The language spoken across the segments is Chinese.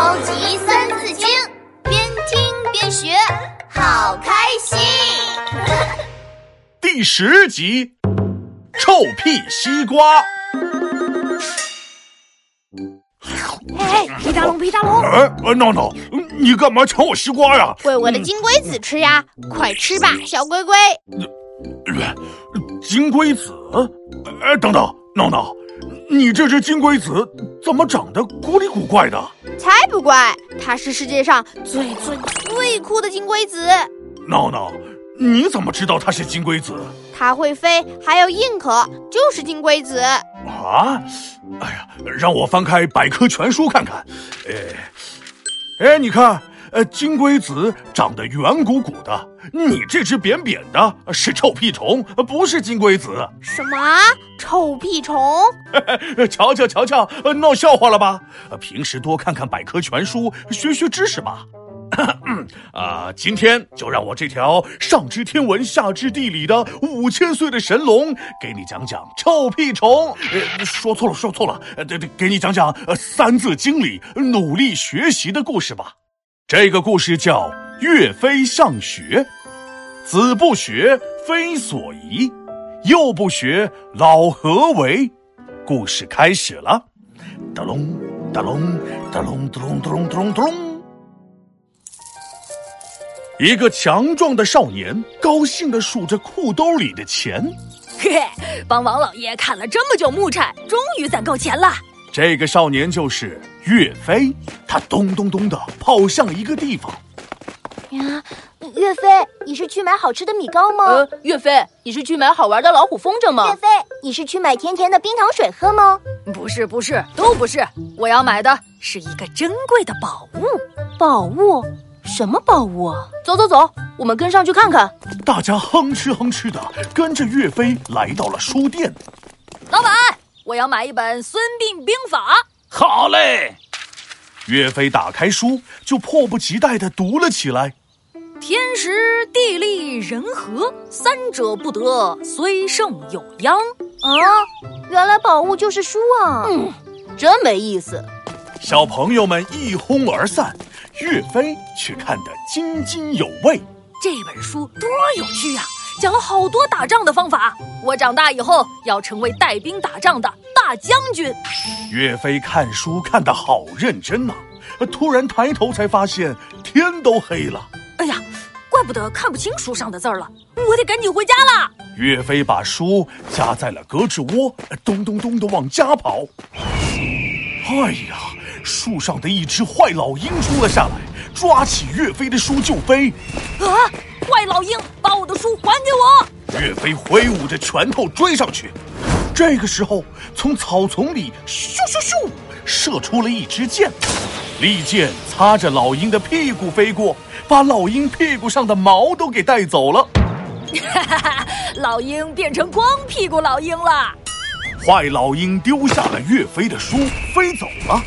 超级三字经，边听边学，好开心。第十集，臭屁西瓜。哎，皮大龙，皮大龙，哎，闹闹，你干嘛抢我西瓜呀？喂我的金龟子吃呀，快吃吧，小龟龟。金龟子？哎，等等，闹闹，你这只金龟子怎么长得古里古怪的？才不怪，它是世界上最最最酷的金龟子。闹闹，你怎么知道它是金龟子？它会飞，还有硬壳，就是金龟子。啊！哎呀，让我翻开百科全书看看。哎，哎，你看，呃，金龟子长得圆鼓鼓的，你这只扁扁的是臭屁虫，不是金龟子。什么？臭屁虫？瞧瞧瞧瞧，闹笑话了吧？平时多看看百科全书，学学知识吧。啊，今天就让我这条上知天文下知地理的五千岁的神龙，给你讲讲臭屁虫。呃，说错了，说错了。呃，对对，给你讲讲《三字经》里努力学习的故事吧。这个故事叫《岳飞上学》，子不学，非所宜；幼不学，老何为？故事开始了。哒隆哒隆哒隆哒隆哒隆哒隆哒隆。一个强壮的少年高兴地数着裤兜里的钱。嘿嘿，帮王老爷砍了这么久木柴，终于攒够钱了。这个少年就是岳飞，他咚咚咚的跑向一个地方。呀，岳飞，你是去买好吃的米糕吗？呃，岳飞，你是去买好玩的老虎风筝吗？岳飞，你是去买甜甜的冰糖水喝吗？不是，不是，都不是。我要买的是一个珍贵的宝物。宝物？什么宝物啊？走走走，我们跟上去看看。大家哼哧哼哧的跟着岳飞来到了书店。老板，我要买一本《孙膑兵法》。好嘞。岳飞打开书，就迫不及待地读了起来。天时地利人和，三者不得，虽胜有殃。啊，原来宝物就是书啊！嗯，真没意思。小朋友们一哄而散，岳飞却看得津津有味。这本书多有趣呀，讲了好多打仗的方法。我长大以后要成为带兵打仗的大将军。岳飞看书看得好认真呐，突然抬头才发现天都黑了。哎呀，怪不得看不清书上的字儿了，我得赶紧回家了。岳飞把书夹在了胳肢窝，咚咚咚的往家跑。哎呀，树上的一只坏老鹰冲了下来，抓起岳飞的书就飞。啊！坏老鹰，把我的书还给我！岳飞挥舞着拳头追上去。这个时候，从草丛里咻咻咻射出了一支箭，利箭擦着老鹰的屁股飞过，把老鹰屁股上的毛都给带走了。哈哈哈！老鹰变成光屁股老鹰了。坏老鹰丢下了岳飞的书，飞走了。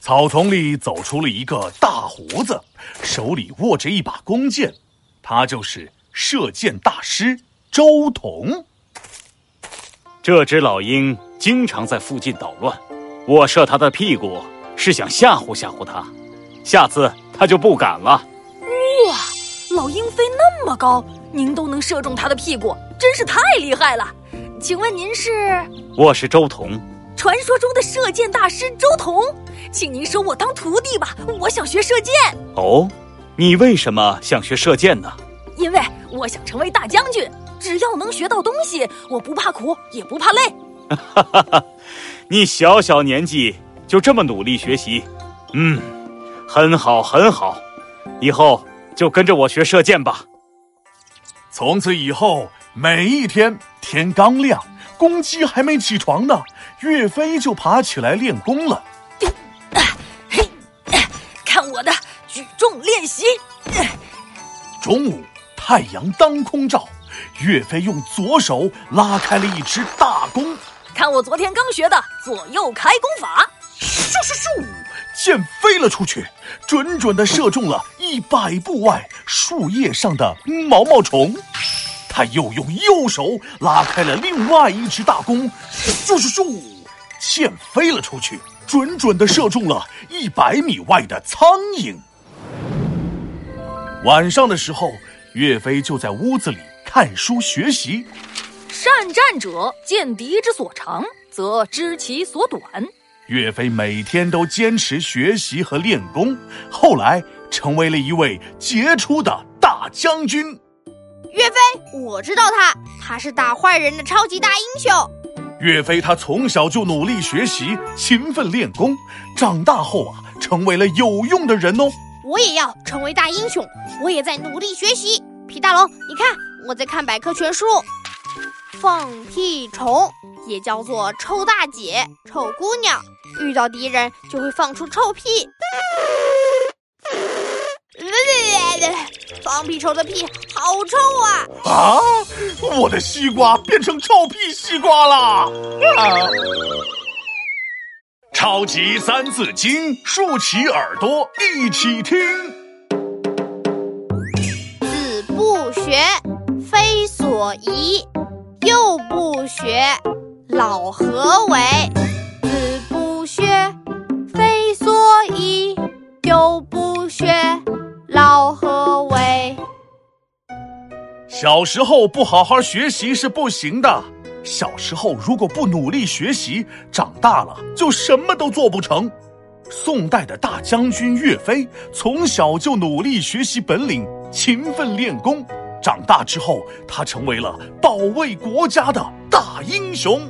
草丛里走出了一个大胡子，手里握着一把弓箭，他就是射箭大师周同。这只老鹰经常在附近捣乱，我射它的屁股是想吓唬吓唬它，下次它就不敢了。哇，老鹰飞那么高，您都能射中它的屁股，真是太厉害了！请问您是？我是周同，传说中的射箭大师周同，请您收我当徒弟吧，我想学射箭。哦，你为什么想学射箭呢？因为我想成为大将军，只要能学到东西，我不怕苦，也不怕累。哈哈哈，你小小年纪就这么努力学习，嗯，很好很好，以后就跟着我学射箭吧。从此以后，每一天天刚亮，公鸡还没起床呢，岳飞就爬起来练功了。习。中午，太阳当空照，岳飞用左手拉开了一只大弓。看我昨天刚学的左右开弓法。咻咻咻，箭飞了出去，准准的射中了一百步外树叶上的毛毛虫。他又用右手拉开了另外一只大弓，咻咻咻，箭飞了出去，准准的射中了一百米外的苍蝇。晚上的时候，岳飞就在屋子里看书学习。善战者见敌之所长，则知其所短。岳飞每天都坚持学习和练功，后来成为了一位杰出的大将军。岳飞，我知道他，他是打坏人的超级大英雄。岳飞他从小就努力学习，勤奋练功，长大后啊，成为了有用的人哦。我也要成为大英雄，我也在努力学习。皮大龙，你看，我在看百科全书。放屁虫也叫做臭大姐、臭姑娘，遇到敌人就会放出臭屁。放屁虫的屁好臭啊！啊，我的西瓜变成臭屁西瓜了！啊！超级三字经，竖起耳朵一起听。子不学，非所宜；幼不学，老何为？子不学，非所宜；幼不学，老何为？小时候不好好学习是不行的。小时候如果不努力学习，长大了就什么都做不成。宋代的大将军岳飞从小就努力学习本领，勤奋练功。长大之后，他成为了保卫国家的大英雄。